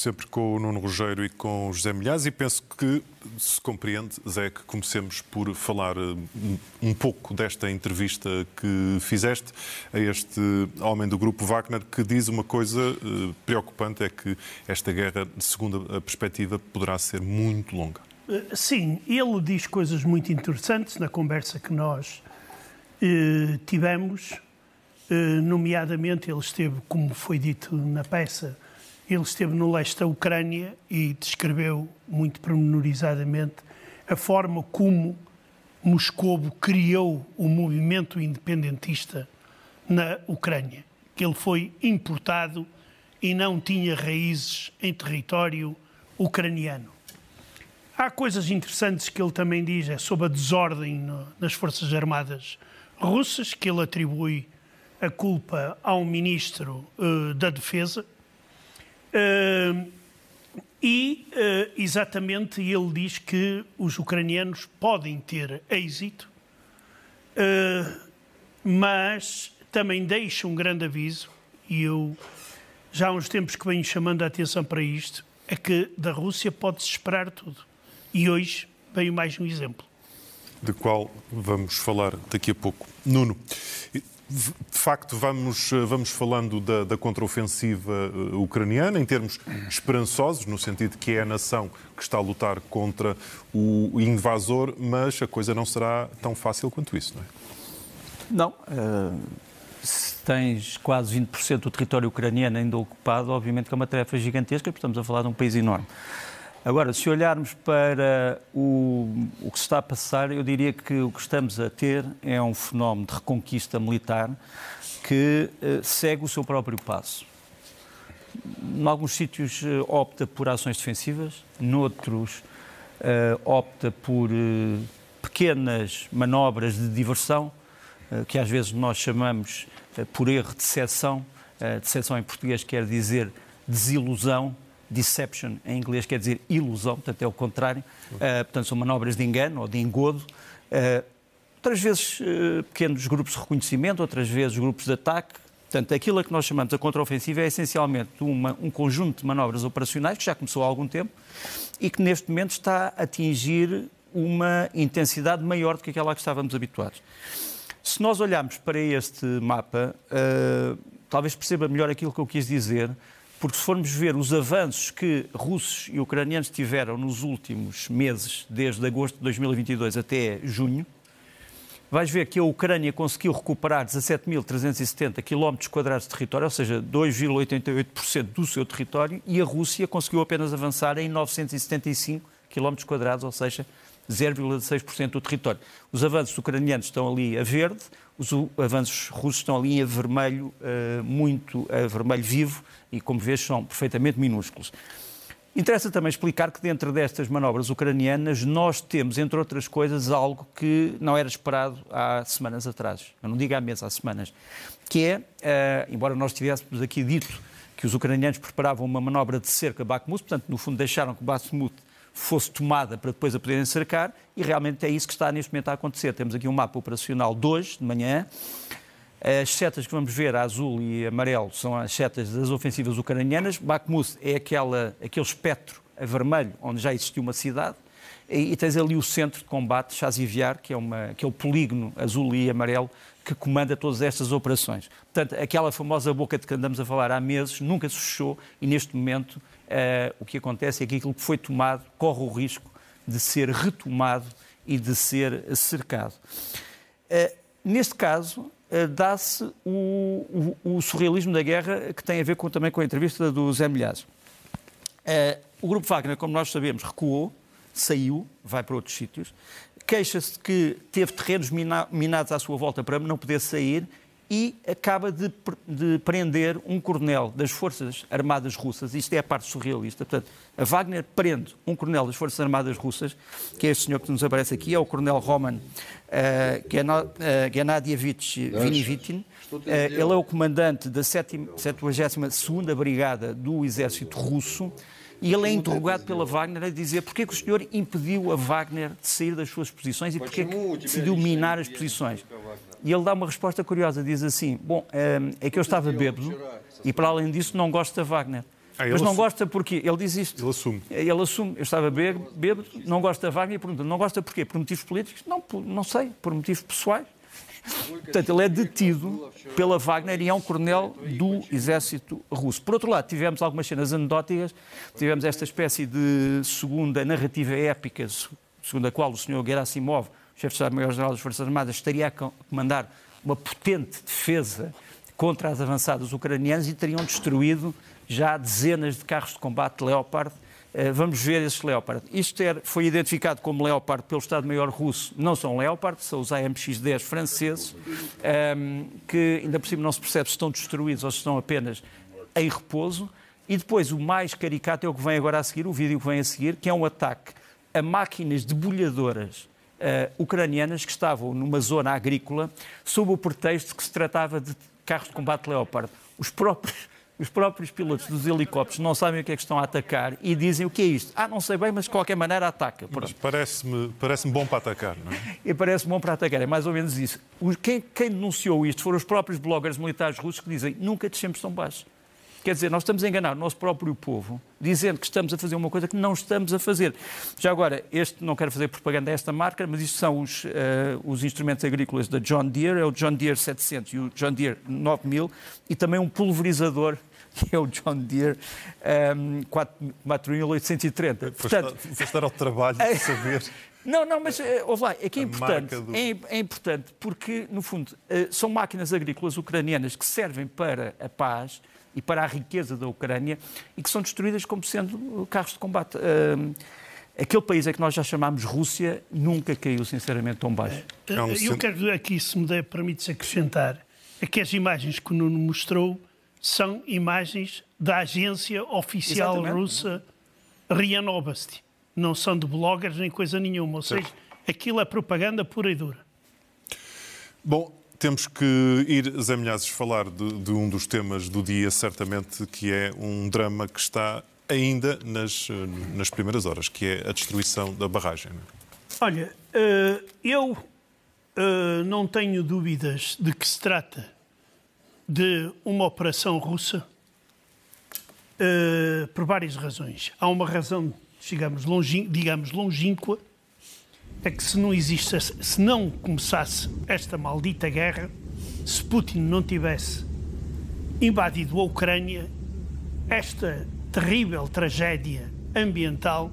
sempre, com o Nuno Rogério e com o José Milhaz e penso que se compreende, Zé, que comecemos por falar eh, um pouco desta entrevista que fizeste a este homem do grupo Wagner que diz uma coisa eh, preocupante, é que esta guerra, segundo a perspectiva, poderá ser muito longa. Eh, sim, ele diz coisas muito interessantes na conversa que nós tivemos, nomeadamente ele esteve, como foi dito na peça, ele esteve no leste da Ucrânia e descreveu muito pormenorizadamente a forma como Moscovo criou o movimento independentista na Ucrânia, que ele foi importado e não tinha raízes em território ucraniano. Há coisas interessantes que ele também diz é sobre a desordem nas Forças Armadas russas, que ele atribui a culpa ao ministro uh, da Defesa, Uh, e, uh, exatamente, ele diz que os ucranianos podem ter êxito, uh, mas também deixa um grande aviso, e eu já há uns tempos que venho chamando a atenção para isto, é que da Rússia pode-se esperar tudo. E hoje veio mais um exemplo. De qual vamos falar daqui a pouco. Nuno, de facto, vamos, vamos falando da, da contraofensiva eh, ucraniana em termos esperançosos, no sentido que é a nação que está a lutar contra o invasor, mas a coisa não será tão fácil quanto isso, não é? Não. Uh, se tens quase 20% do território ucraniano ainda ocupado, obviamente que é uma tarefa gigantesca, porque estamos a falar de um país enorme. Agora, se olharmos para o, o que se está a passar, eu diria que o que estamos a ter é um fenómeno de reconquista militar que uh, segue o seu próprio passo. Em alguns sítios uh, opta por ações defensivas, noutros uh, opta por pequenas manobras de diversão, que às vezes nós chamamos por erro de seção. decepção em português quer dizer desilusão, deception em inglês quer dizer ilusão, portanto é o contrário. Uh, portanto, são manobras de engano ou de engodo. Uh, outras vezes uh, pequenos grupos de reconhecimento, outras vezes grupos de ataque. Portanto, aquilo a que nós chamamos de contraofensiva é essencialmente uma, um conjunto de manobras operacionais que já começou há algum tempo e que neste momento está a atingir uma intensidade maior do que aquela a que estávamos habituados. Se nós olharmos para este mapa, talvez perceba melhor aquilo que eu quis dizer porque se formos ver os avanços que russos e ucranianos tiveram nos últimos meses, desde agosto de 2022 até junho, vais ver que a Ucrânia conseguiu recuperar 17.370 km quadrados de território, ou seja, 2,88% do seu território, e a Rússia conseguiu apenas avançar em 975 km quadrados, ou seja, 0,6% do território. Os avanços ucranianos estão ali a verde, os avanços russos estão ali a vermelho, eh, muito a vermelho vivo, e, como vês, são perfeitamente minúsculos. Interessa também explicar que dentro destas manobras ucranianas nós temos, entre outras coisas, algo que não era esperado há semanas atrás. Eu não digo há meses, há semanas. Que é, uh, embora nós tivéssemos aqui dito que os ucranianos preparavam uma manobra de cerca a Bakhmut, portanto, no fundo, deixaram que Bakhmut fosse tomada para depois a poderem cercar, e realmente é isso que está neste momento a acontecer. Temos aqui um mapa operacional de hoje, de manhã, as setas que vamos ver, azul e amarelo, são as setas das ofensivas ucranianas. Bakhmut é aquela, aquele espectro a vermelho, onde já existiu uma cidade. E, e tens ali o centro de combate, Chaziviar, que é, uma, que é polígono azul e amarelo que comanda todas estas operações. Portanto, aquela famosa boca de que andamos a falar há meses nunca se fechou e neste momento uh, o que acontece é que aquilo que foi tomado corre o risco de ser retomado e de ser cercado. Uh, neste caso, eh, dá-se o, o, o, surrealismo da guerra que tem a ver com, também com a entrevista do Zé Milhazes. Uh, o Grupo Wagner, como nós sabemos, recuou, saiu, vai para outros sítios, queixa-se que teve terrenos mina, minados à sua volta para não poder sair e acaba de, de, prender um coronel das Forças Armadas Russas. Isto é a parte surrealista. Portanto, a Wagner prende um coronel das Forças Armadas Russas, que é este senhor que nos aparece aqui, é o coronel Roman uh, Gennadievich Vinivitin. Uh, ele é o comandante da 72ª Brigada do Exército Russo e ele é interrogado pela Wagner a dizer porque é que o senhor impediu a Wagner de sair das suas posições e porque é que decidiu minar as posições. E ele dá uma resposta curiosa, diz assim, bom, é que eu estava bêbado e para além disso não gosto da Wagner. Ah, Mas não assume. gosta porquê? Ele diz isto. Ele assume. Ele assume, eu estava bêbado, bêbado não gosta da Wagner e pergunta, não gosta porquê? Por motivos políticos? Não, por- não sei, por motivos pessoais. Portanto, ele é detido pela Wagner e é um coronel do exército russo. Por outro lado, tivemos algumas cenas anedóticas, tivemos esta espécie de segunda narrativa épica, segundo a qual o senhor Gerasimov, chefe de Estado-Maior-General das Forças Armadas, estaria a comandar uma potente defesa contra as avançadas ucranianas e teriam destruído já dezenas de carros de combate Leopard. Eh, Vamos ver esses Leopard. Isto era- foi identificado como Leopard pelo Estado-Maior russo. Não são Leopard, são os AMX-10 franceses, ehm, que ainda por cima não se percebe se estão destruídos ou se estão apenas em repouso. E depois o mais caricato é o que vem agora a seguir, o vídeo que vem a seguir, que é um ataque a máquinas debulhadoras eh, ucranianas que estavam numa zona agrícola sob o pretexto que se tratava de carros de combate Leopard. Os próprios, os próprios pilotos dos helicópteros não sabem o que é que estão a atacar e dizem o que é isto. Ah, não sei bem, mas de qualquer maneira ataca. Parece-me parece bom para atacar, não é? E parece bom para atacar, é mais ou menos isso. Quem, quem denunciou isto foram os próprios bloggers militares russos que dizem nunca descemos tão baixo. Quer dizer, nós estamos a enganar o nosso próprio povo, dizendo que estamos a fazer uma coisa que não estamos a fazer. Já agora, este, não quero fazer propaganda a esta marca, mas isto são os, eh, os instrumentos agrícolas da John Deere, é o John Deere 700 e o John Deere 9000, e também um pulverizador, que é o John Deere um, 4830. Portanto, Foste dar ao trabalho de saber. não, não, mas eh, ouve lá, é que é A importante, do- é, é importante porque, no fundo, eh, são máquinas agrícolas ucranianas que servem para a paz e para a riqueza da Ucrânia e que são destruídas como sendo carros de combate. Ahm, aquele país é que nós já chamámos Rússia nunca caiu, sinceramente, tão baixo. É Eu quero aqui, se me der, permite-se acrescentar, é que as imagens que o Nuno mostrou são imagens da agência oficial Exatamente. russa RIA Novosti. Não são de bloggers nem coisa nenhuma. Ou seja, aquilo é propaganda pura e dura. Bom, temos que ir, Zé Milhazes, falar de, de um dos temas do dia, certamente, que é um drama que está ainda nas, nas primeiras horas, que é a destruição da barragem. Olha, eh, eu eh, não tenho dúvidas de que se trata de uma operação russa eh, por várias razões. Há uma razão, digamos, longin, digamos longínqua, é que se não existisse, se não começasse esta maldita guerra, se Putin não tivesse invadido a Ucrânia, esta terrível tragédia ambiental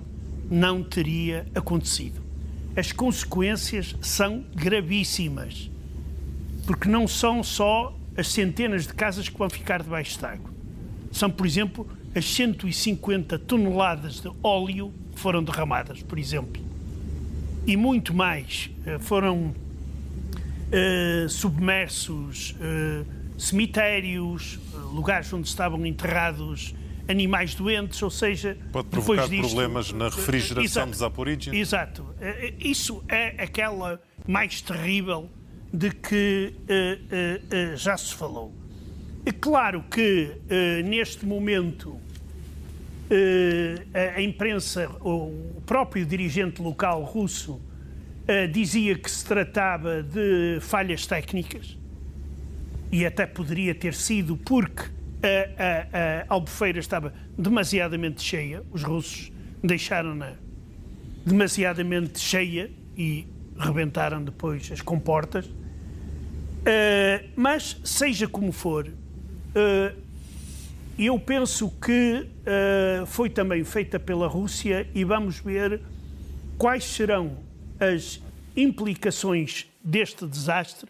não teria acontecido. As consequências são gravíssimas, porque não são só as centenas de casas que vão ficar debaixo de água. São, por exemplo, as 150 toneladas de óleo que foram derramadas, por exemplo. E muito mais eh, foram eh, submersos eh, cemitérios, lugares onde estavam enterrados animais doentes, ou seja, Pode provocar disto- problemas na refrigeração Exato. de Zaporizhia. Exato. Isso é aquela mais terrível de que eh, eh, já se falou. É claro que neste momento a- imprensa, o próprio dirigente local russo, dizia que se tratava de falhas técnicas e até poderia ter sido porque a, a, a albufeira estava demasiadamente cheia, os russos deixaram-na demasiadamente cheia e rebentaram depois as comportas. Uh, mas, seja como for, uh, eu penso que uh, foi também feita pela Rússia e vamos ver quais serão as implicações deste desastre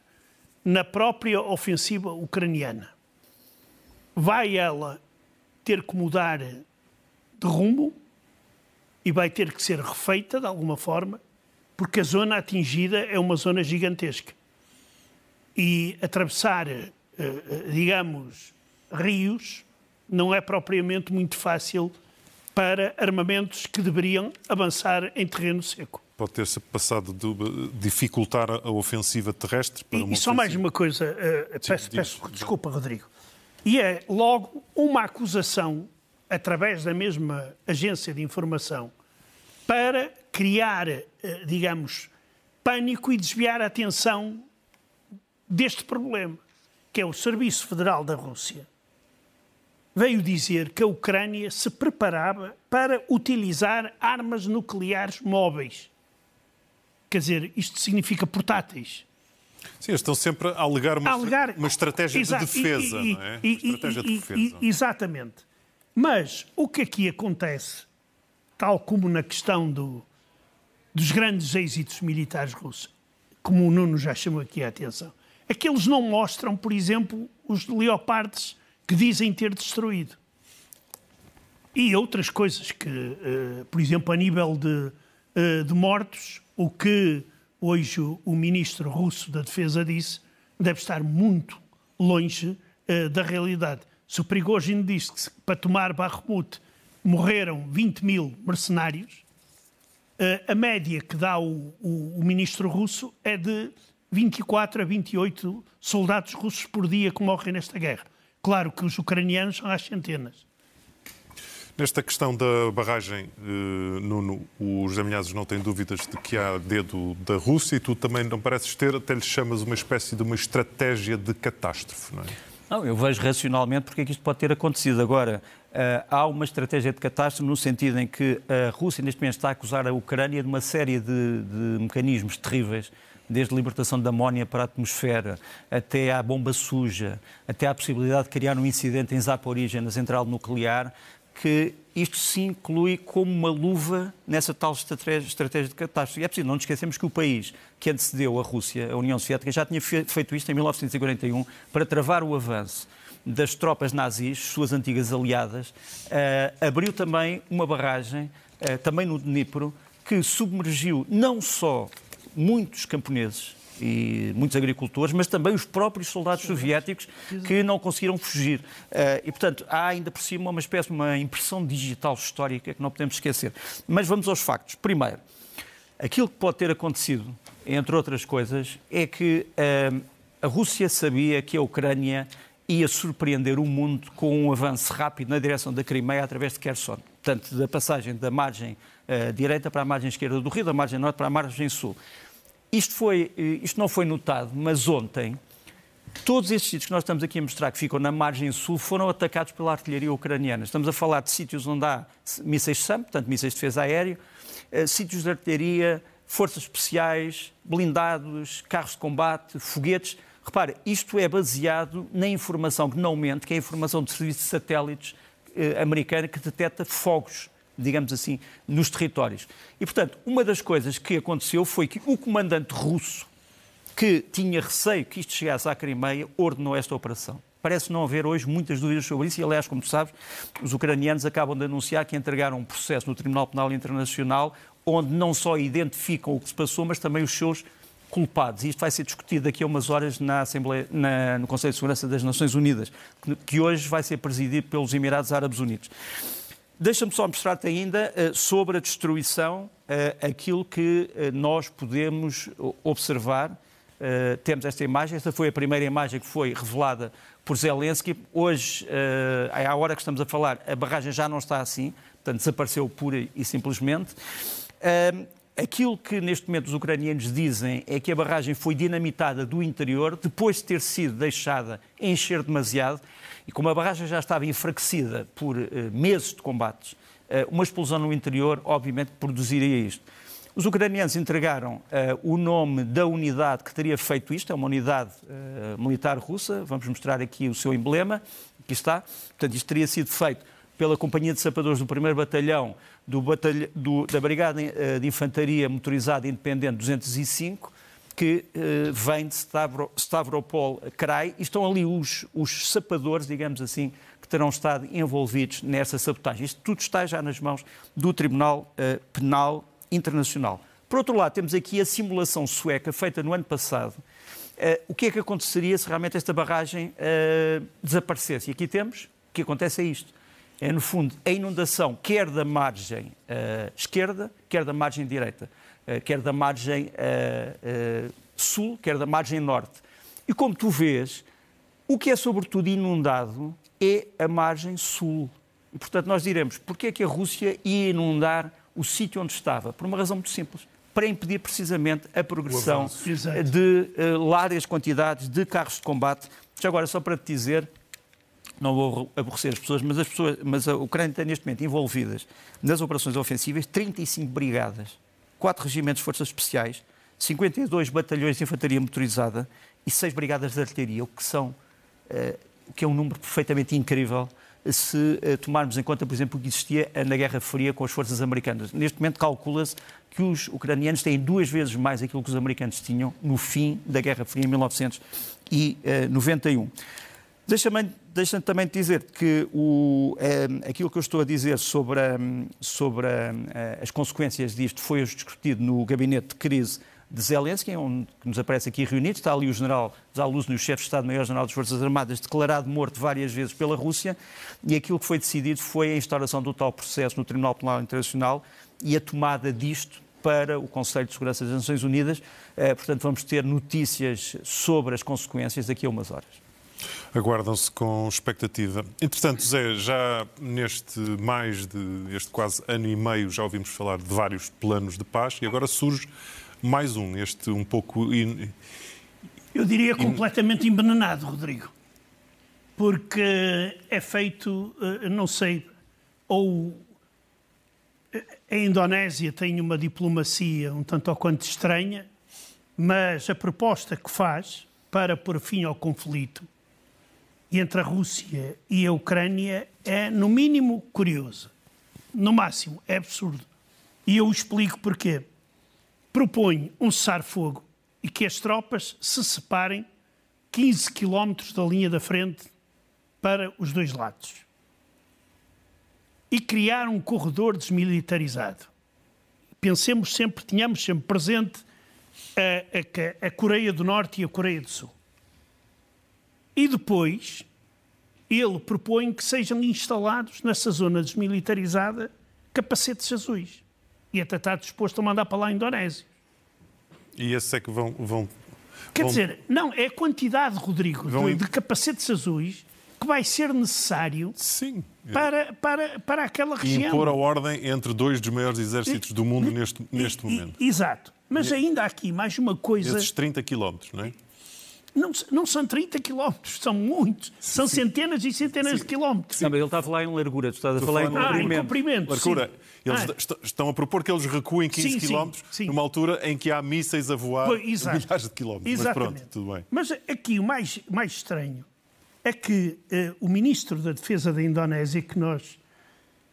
na própria ofensiva ucraniana. Vai ela ter que mudar de rumo e vai ter que ser refeita de alguma forma, porque a zona atingida é uma zona gigantesca. E atravessar, eh, eh, digamos, rios não é propriamente muito fácil para armamentos que deveriam avançar em terreno seco. Pode ter-se passado de dificultar a ofensiva terrestre para uma E, e só mais ofensiva- uma coisa, peço, diz. peço desculpa, Rodrigo. E é logo uma acusação, através da mesma agência de informação, para criar, eh, digamos, pânico e desviar a atenção deste problema, que é o Serviço Federal da Rússia. veio dizer que a Ucrânia se preparava para utilizar armas nucleares móveis. Quer dizer, isto significa portáteis. Sim, eles estão sempre a alegar uma, alegar, uma estratégia de defesa, e, não é? E, estratégia de defesa. exatamente. Mas o que aqui acontece, tal como na questão do, dos grandes êxitos militares russos, como o Nuno já chamou aqui a atenção, é que eles não mostram, por exemplo, os leopardos que dizem ter destruído. E outras coisas que, uh, por exemplo, a nível de, uh, de mortos, o que hoje o, ministro russo da Defesa disse deve estar muito longe uh, da realidade. Se o Prigozhin disse que para tomar Bakhmut morreram 20 mil mercenários, a média que dá o, o, o ministro russo é de 24 a 28 soldados russos por dia que morrem nesta guerra. Claro que os ucranianos são às centenas. Nesta questão da barragem, eh, Nuno, os Milhazes não têm dúvidas de que há dedo da Rússia e tu também não pareces ter, até lhe chamas uma espécie de uma estratégia de catástrofe, não é? Não, eu vejo racionalmente porque é que isto pode ter acontecido. Agora, há uma estratégia de catástrofe no sentido em que a Rússia neste momento está a acusar a Ucrânia de uma série de, de mecanismos terríveis desde a libertação da amónia para a atmosfera, até à bomba suja, até à possibilidade de criar um incidente em Zaporizhia, na central nuclear, que isto se inclui como uma luva nessa tal estratégia de catástrofe. E é preciso não nos esquecemos que o país que antecedeu a Rússia, a União Soviética, já tinha feito isto em 1941 para travar o avanço das tropas nazis, suas antigas aliadas, uh, abriu também uma barragem, uh, também no Dnipro, que submergiu não só muitos camponeses e muitos agricultores, mas também os próprios soldados soviéticos que não conseguiram fugir. Eh, e, portanto, há ainda por cima uma espécie de uma impressão digital histórica que não podemos esquecer. Mas vamos aos factos. Primeiro, aquilo que pode ter acontecido, entre outras coisas, é que a Rússia sabia que a Ucrânia ia surpreender o mundo com um avanço rápido na direção da Crimeia através de Kherson. Portanto, da passagem da margem uh, direita para a margem esquerda do rio, da margem norte para a margem sul. Isto, foi, eh, isto não foi notado, mas ontem todos estes sítios que nós estamos aqui a mostrar, que ficam na margem sul, foram atacados pela artilharia ucraniana. Estamos a falar de sítios onde há mísseis SAM, portanto, mísseis de defesa aéreo, eh, sítios de artilharia, forças especiais, blindados, carros de combate, foguetes. Repare, isto é baseado na informação que não mente, que é a informação de serviço de satélites eh, americana que detecta fogos digamos assim, nos territórios. E, portanto, uma das coisas que aconteceu foi que o comandante russo, que tinha receio que isto chegasse à Crimeia, ordenou esta operação. Parece não haver hoje muitas dúvidas sobre isso e, aliás, como sabes, os ucranianos acabam de anunciar que entregaram um processo no Tribunal Penal Internacional onde não só identificam o que se passou, mas também os seus culpados. E isto vai ser discutido daqui a umas horas na Assembleia, na, no Conselho de Segurança das Nações Unidas, que, que hoje vai ser presidido pelos Emirados Árabes Unidos. Deixa-me só mostrar-te ainda uh, sobre a destruição uh, aquilo que uh, nós podemos observar. temos esta imagem, esta foi a primeira imagem que foi revelada por Zelensky. Hoje, uh, à hora que estamos a falar, a barragem já não está assim, portanto desapareceu pura e simplesmente. Aquilo que neste momento os ucranianos dizem é que a barragem foi dinamitada do interior depois de ter sido deixada encher demasiado e como a barragem já estava enfraquecida por uh, meses de combates, uh, uma explosão no interior, obviamente, produziria isto. Os ucranianos entregaram uh, o nome da unidade que teria feito isto, é uma unidade militar russa, vamos mostrar aqui o seu emblema, aqui está. Portanto, isto teria sido feito pela Companhia de Sapadores do 1 Batalhão do batalha, do, da Brigada de Infantaria Motorizada Independente 205, que uh, vem de Stavro, Stavropol Krai e estão ali os, os sapadores, digamos assim, que terão estado envolvidos nessa sabotagem. Isto tudo está já nas mãos do Tribunal uh, Penal Internacional. Por outro lado, temos aqui a simulação sueca feita no ano passado. Uh, o que é que aconteceria se realmente esta barragem desaparecesse? E aqui temos, o que acontece é isto. É, no fundo, a inundação quer da margem esquerda, quer da margem direita. Eh, quer da margem eh, sul, quer da margem norte. E como tu vês, o que é sobretudo inundado é a margem sul. E, portanto, nós diremos, porquê é que a Rússia ia inundar o sítio onde estava? Por uma razão muito simples. Para impedir precisamente a progressão de uh, largas quantidades de carros de combate. Já agora, só para te dizer, não vou aborrecer as pessoas, mas, as pessoas, mas a Ucrânia tem neste momento envolvidas nas operações ofensivas 35 brigadas, 4 regimentos de forças especiais, 52 batalhões de infantaria motorizada e 6 brigadas de artilharia, o que, são, uh, que é um número perfeitamente incrível se uh, tomarmos em conta, por exemplo, o que existia na Guerra Fria com as forças americanas. Neste momento calcula-se que os ucranianos têm duas vezes mais aquilo que os americanos tinham no fim da Guerra Fria em 1991. Deixa-me deixa também dizer que o, é, aquilo que eu estou a dizer sobre, a, sobre a, as consequências disto foi discutido no gabinete de crise de Zelensky, onde nos aparece aqui reunido. Está ali o general Zaluzny, o chefe de Estado-Maior-General das Forças Armadas, declarado morto várias vezes pela Rússia. E aquilo que foi decidido foi a instauração do tal processo no Tribunal Penal Internacional e a tomada disto para o Conselho de Segurança das Nações Unidas. Eh, portanto, vamos ter notícias sobre as consequências daqui a umas horas. Aguardam-se com expectativa. Entretanto, Zé, já neste mais de este quase ano e meio já ouvimos falar de vários planos de paz e agora surge mais um, este um pouco. In... Eu diria completamente envenenado, Rodrigo. Porque é feito, eh, não sei, ou eh, a Indonésia tem uma diplomacia um tanto ou quanto estranha, mas a proposta que faz para pôr fim ao conflito entre a Rússia e a Ucrânia é, no mínimo, curiosa. No máximo, é absurdo. E eu explico porquê. Propõe um cessar-fogo e que as tropas se separem 15 quilómetros da linha da frente para os dois lados. E criar um corredor desmilitarizado. Pensemos sempre, tenhamos sempre presente a, a, a Coreia do Norte e a Coreia do Sul. E depois ele propõe que sejam instalados nessa zona desmilitarizada capacetes azuis. E até está disposto a mandar para lá a Indonésia. E esses é que vão. vão Quer vão... dizer, não, é a quantidade, Rodrigo, vão... de, de, capacetes azuis que vai ser necessário Sim. Para, para, para aquela região. E impor a ordem entre dois dos maiores exércitos do mundo neste, neste momento. Exato. Mas ainda há aqui mais uma coisa. Esses 30 quilómetros, não é? Não, não são 30 quilómetros, são muitos. São sim. centenas e centenas sim. de quilómetros. Não, mas ele está a falar em largura, tu estás a falar em comprimento. Ah, em comprimento largura. Eles ah. estão a propor que eles recuem 15 sim, quilómetros numa altura em que há mísseis a voar pois, milhares de quilómetros. Exatamente. Mas pronto, tudo bem. Mas aqui o mais, mais estranho é que uh, o ministro da Defesa da Indonésia, que nós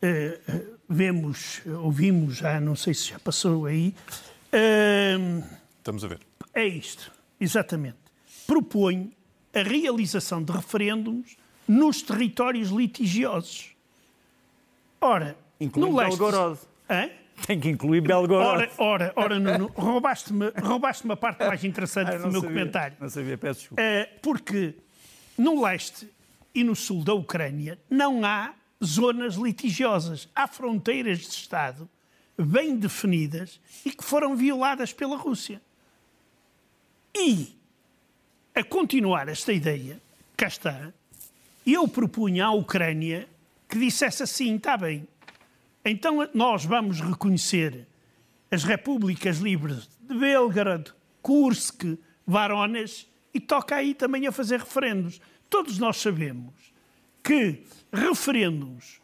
uh, vemos, ouvimos já, não sei se já passou aí. Uh, Estamos a ver. É isto, exatamente propõe a realização de referêndums nos territórios litigiosos. Ora, Inclui no leste... Belgorod. Hã? Tem que incluir Belgorod. Ora, ora, ora Nuno, roubaste-me roubaste a parte mais interessante ah, do meu sabia, comentário. Não sabia, peço desculpa. Uh, porque no leste e no sul da Ucrânia não há zonas litigiosas. Há fronteiras de Estado bem definidas e que foram violadas pela Rússia. E a continuar esta ideia, cá está, eu propunha à Ucrânia que dissesse assim: está bem, então nós vamos reconhecer as repúblicas livres de Belgrado, Kursk, Varones e toca aí também a fazer referendos. Todos nós sabemos que referendos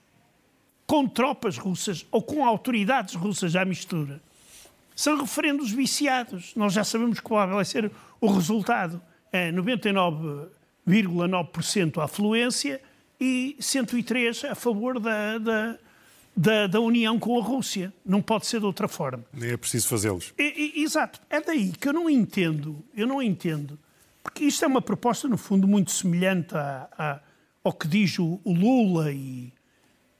com tropas russas ou com autoridades russas à mistura são referendos viciados. Nós já sabemos qual vai ser o resultado é 99,9% a afluência e 103% a favor da, da, da, da, união com a Rússia. Não pode ser de outra forma. Nem é preciso fazê-los. Exato. É daí que eu não entendo, eu não entendo, porque isto é uma proposta, no fundo, muito semelhante a, a, ao que diz o, o Lula e,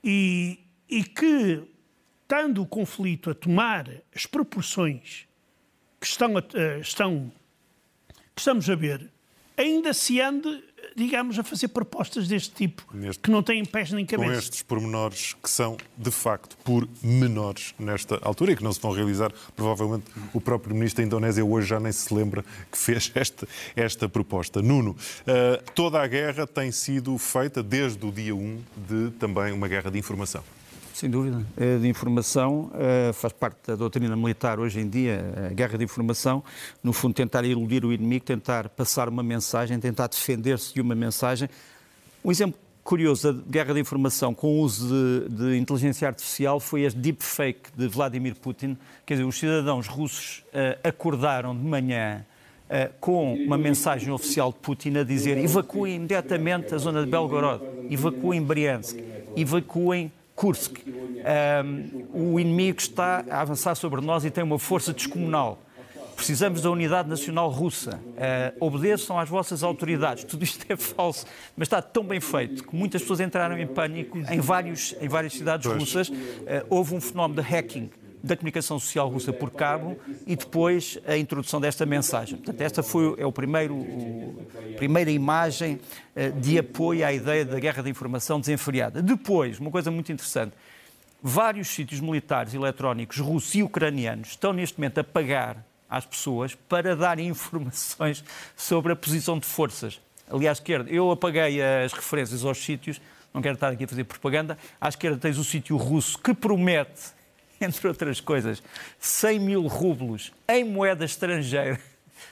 e, e que, estando o conflito a tomar as proporções que estão, a, estão estamos a ver, ainda se ande, digamos, a fazer propostas deste tipo, Neste, que não têm pés nem cabeça. Com estes pormenores que são, de facto, por menores nesta altura e que não se vão realizar, provavelmente o próprio Ministro da Indonésia hoje já nem se lembra que fez esta, esta proposta. Nuno, uh, toda a guerra tem sido feita desde o dia 1 de também uma guerra de informação. Sem dúvida. A de informação uh, faz parte da doutrina militar hoje em dia, a guerra de informação, no fundo tentar iludir o inimigo, tentar passar uma mensagem, tentar defender-se de uma mensagem. Um exemplo curioso da guerra da informação com o uso de, de, inteligência artificial foi este deepfake de Vladimir Putin. Quer dizer, os cidadãos russos uh, acordaram de manhã uh, com uma mensagem oficial de Putin a dizer evacuem imediatamente a zona de Belgorod, evacuem Briansk, evacuem Kursk. Um, o inimigo está a avançar sobre nós e tem uma força descomunal. Precisamos da unidade nacional russa. Uh, obedeçam às vossas autoridades. Tudo isto é falso, mas está tão bem feito que muitas pessoas entraram em pânico em, vários, em várias cidades pois. russas. Uh, houve um fenómeno de hacking da comunicação social russa por cabo e depois a introdução desta mensagem. Portanto, esta foi é o primeiro, o, primeira imagem uh, de apoio à ideia da guerra da informação desenfreada. Depois, uma coisa muito interessante, vários sítios militares eletrónicos russos e ucranianos estão neste momento a pagar às pessoas para dar informações sobre a posição de forças. Ali à esquerda, eu apaguei as referências aos sítios, não quero estar aqui a fazer propaganda. À esquerda tens o sítio russo que promete, entre outras coisas, 100 mil rublos em moeda estrangeira.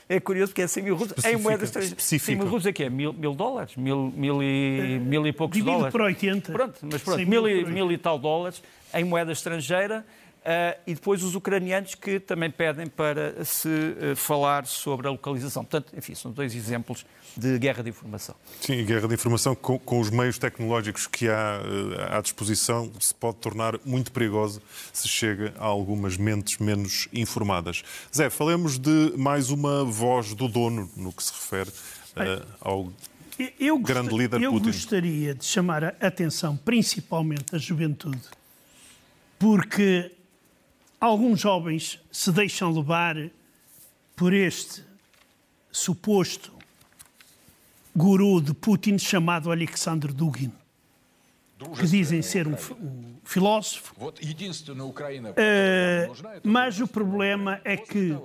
É curioso porque é 100 mil rublos em moeda estrangeira. 100 mil rublos é que é? Mil, mil dólares? Mil, mil, e, mil e poucos Divido dólares? por 80. Pronto, mas pronto, mil, mil, e, mil e tal dólares em moeda estrangeira e depois os ucranianos que também pedem para se uh, falar sobre a localização. Portanto, enfim, são dois exemplos de guerra de informação. Sim, guerra de informação com, com os meios tecnológicos que há uh, à disposição se pode tornar muito perigosa se chega a algumas mentes menos informadas. Zé, falemos de mais uma voz do dono no que se refere ao eu grande líder eu Putin. Eu gostaria de chamar a atenção principalmente da juventude, porque alguns jovens se deixam levar por este suposto guru de Putin chamado Alexander Dugin, que dizem ser um, um filósofo. Uh, mas o problema é que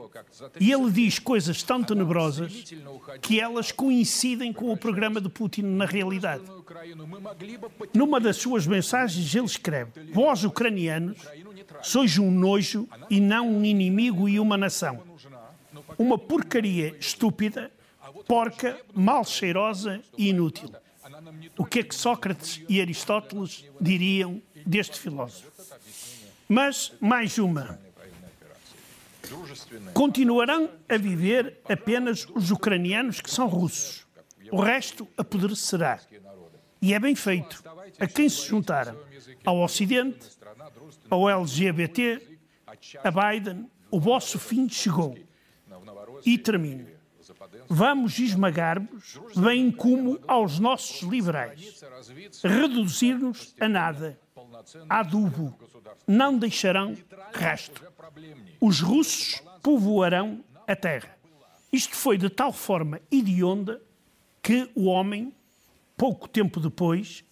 ele diz coisas tão tenebrosas que elas coincidem com o programa de Putin na realidade. Numa das suas mensagens, ele escreve: Vós, ucranianos, sois um nojo e não um inimigo e uma nação. Uma porcaria estúpida, porca, mal cheirosa e inútil. O que é que Sócrates e Aristóteles diriam deste filósofo? Mas mais uma. Continuarão a viver apenas os ucranianos que são russos. O resto apodrecerá. E é bem feito. A quem se juntaram? Ao Ocidente, ao LGBT, a Biden, o vosso fim chegou. E termino. Vamos esmagar-vos, bem como aos nossos liberais. Reduzir-nos a nada, a adubo. Não deixarão rastro. Os russos povoarão a terra. Isto foi de tal forma hedionda que o homem, pouco tempo depois,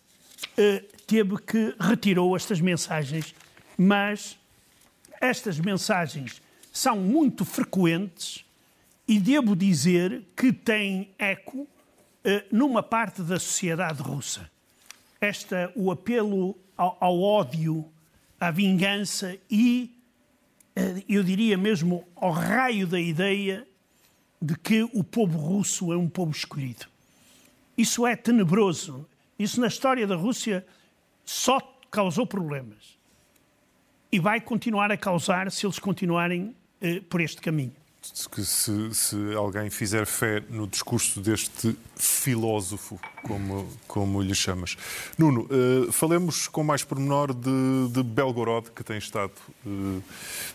eh, teve que retirou estas mensagens, mas estas mensagens são muito frequentes e devo dizer que têm eco eh, numa parte da sociedade russa. Esta, o apelo ao, ao ódio, à vingança e, eh, eu diria mesmo, ao raio da ideia de que o povo russo é um povo escolhido. Isso é tenebroso. Isso na história da Rússia só causou problemas. E vai continuar a causar se eles continuarem eh, por este caminho que se, se, alguém fizer fé no discurso deste filósofo, como, como lhe chamas. Nuno, uh, falemos com mais pormenor de, de Belgorod, que tem estado uh,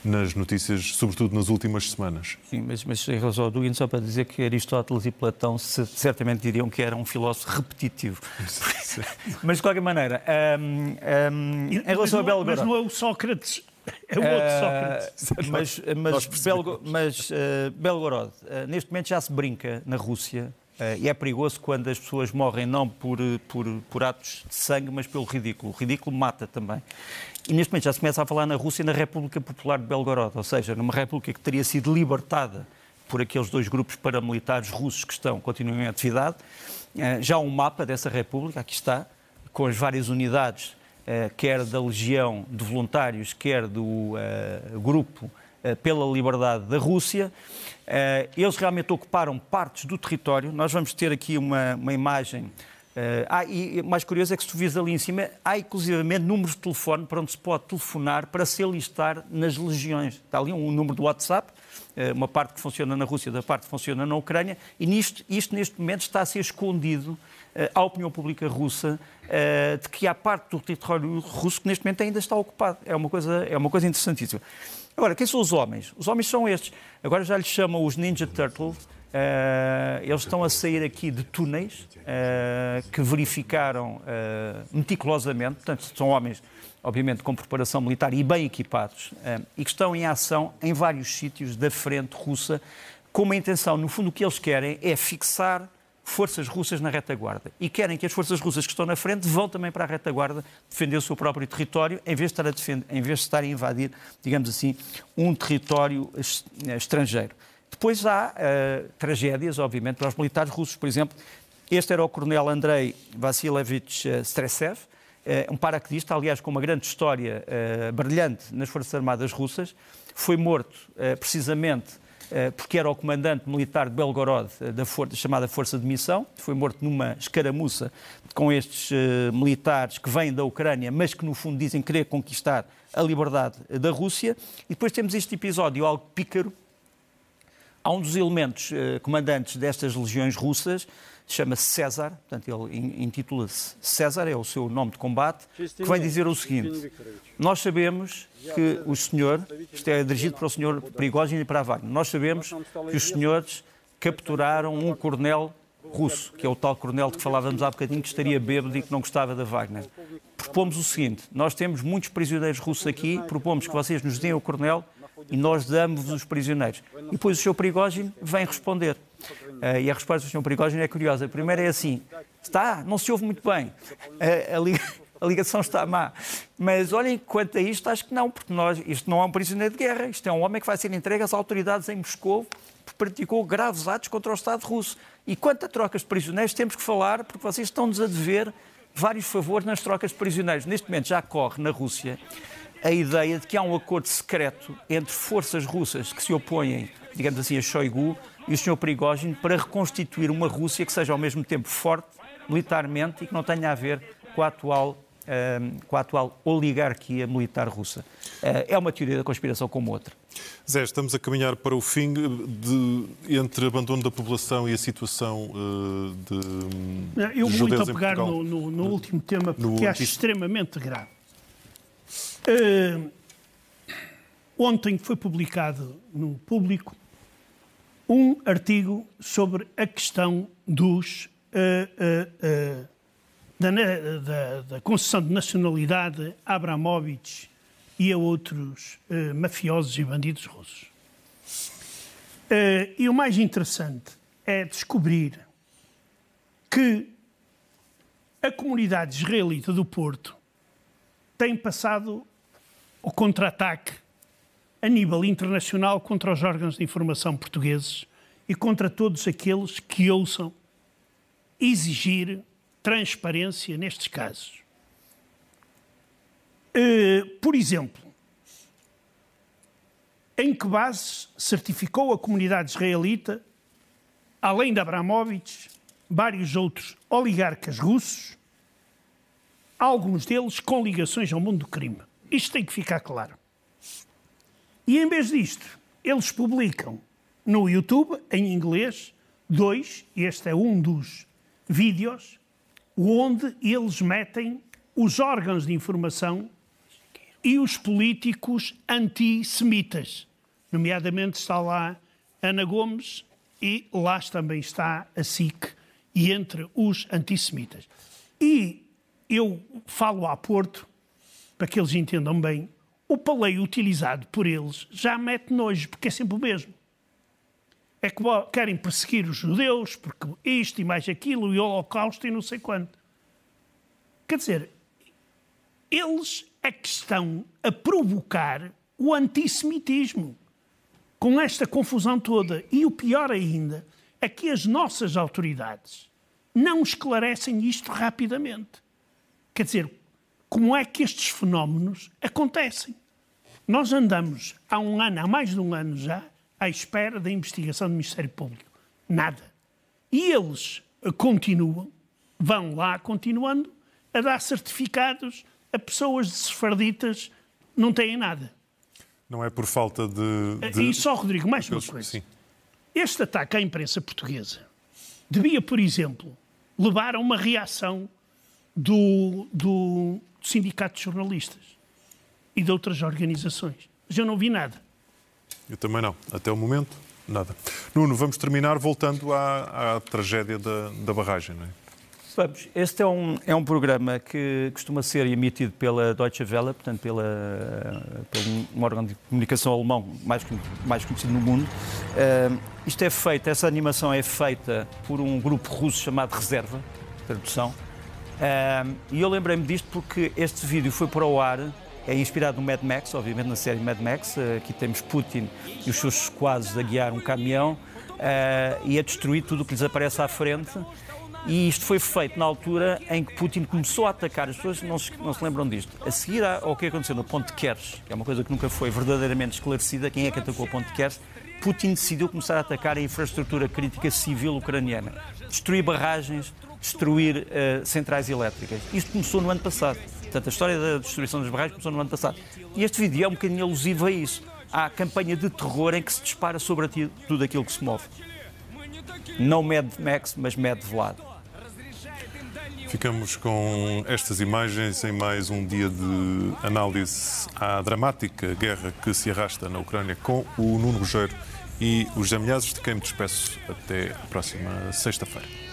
nas notícias, sobretudo nas últimas semanas. Sim, mas, mas em relação ao Dugin, só para dizer que Aristóteles e Platão se, certamente diriam que era um filósofo repetitivo. mas, de qualquer maneira, um, um, em relação a é- Belgorod... Mas não é o Sócrates é o outro Sócrates. Uh, mas mas, Belgo, mas uh, Belgorod, uh, neste momento já se brinca na Rússia e é perigoso quando as pessoas morrem não por, por, por atos de sangue, mas pelo ridículo. O ridículo mata também. E neste momento já se começa a falar na Rússia na República Popular de Belgorod, ou seja, numa república que teria sido libertada por aqueles dois grupos paramilitares russos que estão, continuam em atividade. Já há um mapa dessa república, aqui está, com as várias unidades eh, quer da Legião de Voluntários, quer do uh, Grupo uh, pela Liberdade da Rússia. eles realmente ocuparam partes do território. Nós vamos ter aqui uma, uma imagem ah, e mais curioso é que se tu vês ali em cima, há inclusivamente números de telefone para onde se pode telefonar para se alistar nas legiões. Está ali um número do WhatsApp, uma parte que funciona na Rússia, da parte que funciona na Ucrânia, e nisto, isto neste momento está a ser escondido à opinião pública russa de que há parte do território russo que neste momento ainda está ocupado. É uma coisa, é uma coisa interessantíssima. Agora, quem são os homens? Os homens são estes. Agora já lhes chamam os Ninja Turtles Uh, eles estão a sair aqui de túneis uh, que verificaram uh, meticulosamente, portanto, são homens, obviamente, com preparação militar e bem equipados, e que estão em ação em vários sítios da frente russa, com uma intenção, no fundo, o que eles querem é fixar forças russas na retaguarda e querem que as forças russas que estão na frente vão também para a retaguarda defender o seu próprio território, em vez de estar a, defender, em vez de estar a invadir, digamos assim, um território estrangeiro. Depois há uh, tragédias, obviamente, para os militares russos. Por exemplo, este era o coronel Andrei Vassilevich eh, Stressev, uh, um paraquedista, aliás, com uma grande história uh, brilhante nas Forças Armadas Russas. Foi morto precisamente porque era o comandante militar de Belgorod, da for chamada Força de Missão. Foi morto numa escaramuça com estes militares que vêm da Ucrânia, mas que, no fundo, dizem querer conquistar a liberdade da Rússia. E depois temos este episódio algo pícaro, Há um dos elementos comandantes destas legiões russas, chama-se César, portanto ele intitula-se César, é o seu nome de combate, que vai dizer o seguinte, nós sabemos que o senhor, isto é dirigido para o senhor Prigogine e para a Wagner, nós sabemos que os senhores capturaram um coronel russo, que é o tal coronel de que falávamos há bocadinho, que estaria bêbado e que não gostava da Wagner. Propomos o seguinte, nós temos muitos prisioneiros russos aqui, propomos que vocês nos deem o coronel e nós damos os prisioneiros. E depois o Sr. Prigogine vem responder. Uh, e a resposta do Sr. Prigogine é curiosa. A primeira é assim: está, não se ouve muito bem. Uh, a, liga, a, ligação está má. Mas olhem, quanto a isto, acho que não, porque nós, isto não é um prisioneiro de guerra, isto é um homem que vai ser entregue às autoridades em Moscou porque praticou graves atos contra o Estado russo. E quanto a trocas de prisioneiros, temos que falar, porque vocês estão-nos a dever vários favores nas trocas de prisioneiros. Neste momento já corre na Rússia a ideia de que há um acordo secreto entre forças russas que se opõem, digamos assim, a Shoigu e o Sr. Prigogine para reconstituir uma Rússia que seja ao mesmo tempo forte militarmente e que não tenha a ver com a atual ehm, com a atual oligarquia militar russa. Eh, é uma teoria da conspiração como outra. Zé, estamos a caminhar para o fim de, entre abandono da população e a situação uh, de. Eu vou muito a pegar no, no, no, último tema porque no acho extremamente grave. Uh, ontem foi publicado no público um artigo sobre a questão dos, uh, uh, da, da, da, concessão de nacionalidade a Abramovich e a outros mafiosos e bandidos russos. e o mais interessante é descobrir que a comunidade israelita do Porto tem passado o contra-ataque a nível internacional contra os órgãos de informação portugueses e contra todos aqueles que ouçam exigir transparência nestes casos. Uh, por exemplo, em que base certificou a comunidade israelita, além de Abramovich, vários outros oligarcas russos, alguns deles com ligações ao mundo do crime. Isto tem que ficar claro. E em vez disto, eles publicam no YouTube, em inglês, dois, este é um dos vídeos, onde eles metem os órgãos de informação e os políticos antissemitas. Nomeadamente está lá Ana Gomes e lá também está a SIC e entre os antissemitas. E eu falo a Porto para que eles entendam bem, o paleio utilizado por eles já mete nojo, porque é sempre o mesmo. É que querem perseguir os judeus, porque isto e mais aquilo, e o holocausto e não sei quanto. Quer dizer, eles é que estão a provocar o antissemitismo com esta confusão toda. E o pior ainda é que as nossas autoridades não esclarecem isto rapidamente. Quer dizer, como é que estes fenómenos acontecem. Nós andamos há um ano, há mais de um ano já, à espera da investigação do Ministério Público. Nada. E eles continuam vão lá continuando a dar certificados a pessoas de sefarditas não têm nada. Não é por falta de. de... E só, Rodrigo, mais uma coisa. Sim. Este ataque à imprensa portuguesa devia, por exemplo, levar a uma reação do, do Sindicato de Jornalistas e de outras organizações. Mas eu não vi nada. Eu também não. Até o momento, nada. Nuno, vamos terminar voltando à, à tragédia da, da barragem, não é? Vamos. Este é um, é um programa que costuma ser emitido pela Deutsche Welle, portanto, pela, pelo um órgão de comunicação alemão mais, mais conhecido no mundo. Uh, isto é feito, essa animação é feita por um grupo russo chamado Reserva, tradução. E eu lembrei-me disto porque este vídeo foi para o ar, é inspirado no Mad Max, obviamente na série Mad Max. Uh, aqui temos Putin e os seus quadros a guiar um caminhão e a destruir tudo o que lhes aparece à frente. E isto foi feito na altura em que Putin começou a atacar, as pessoas não se, não se lembram disto. A seguir ao que aconteceu no Ponte de que é uma coisa que nunca foi verdadeiramente esclarecida, quem é que atacou o Ponte de Putin decidiu começar a atacar a infraestrutura crítica civil ucraniana. Destruir barragens, destruir uh, centrais elétricas. Isto começou no ano passado. Portanto, a história da destruição das barragens começou no ano passado. E este vídeo é um bocadinho alusivo a isso. Há a campanha de terror em que se dispara sobre tudo aquilo que se move. Não Mad Max, mas Mad Vlad. Ficamos com estas imagens em mais um dia de análise à dramática guerra que se arrasta na Ucrânia com o Nuno Rogério e os José de quem me despeço até a próxima sexta-feira.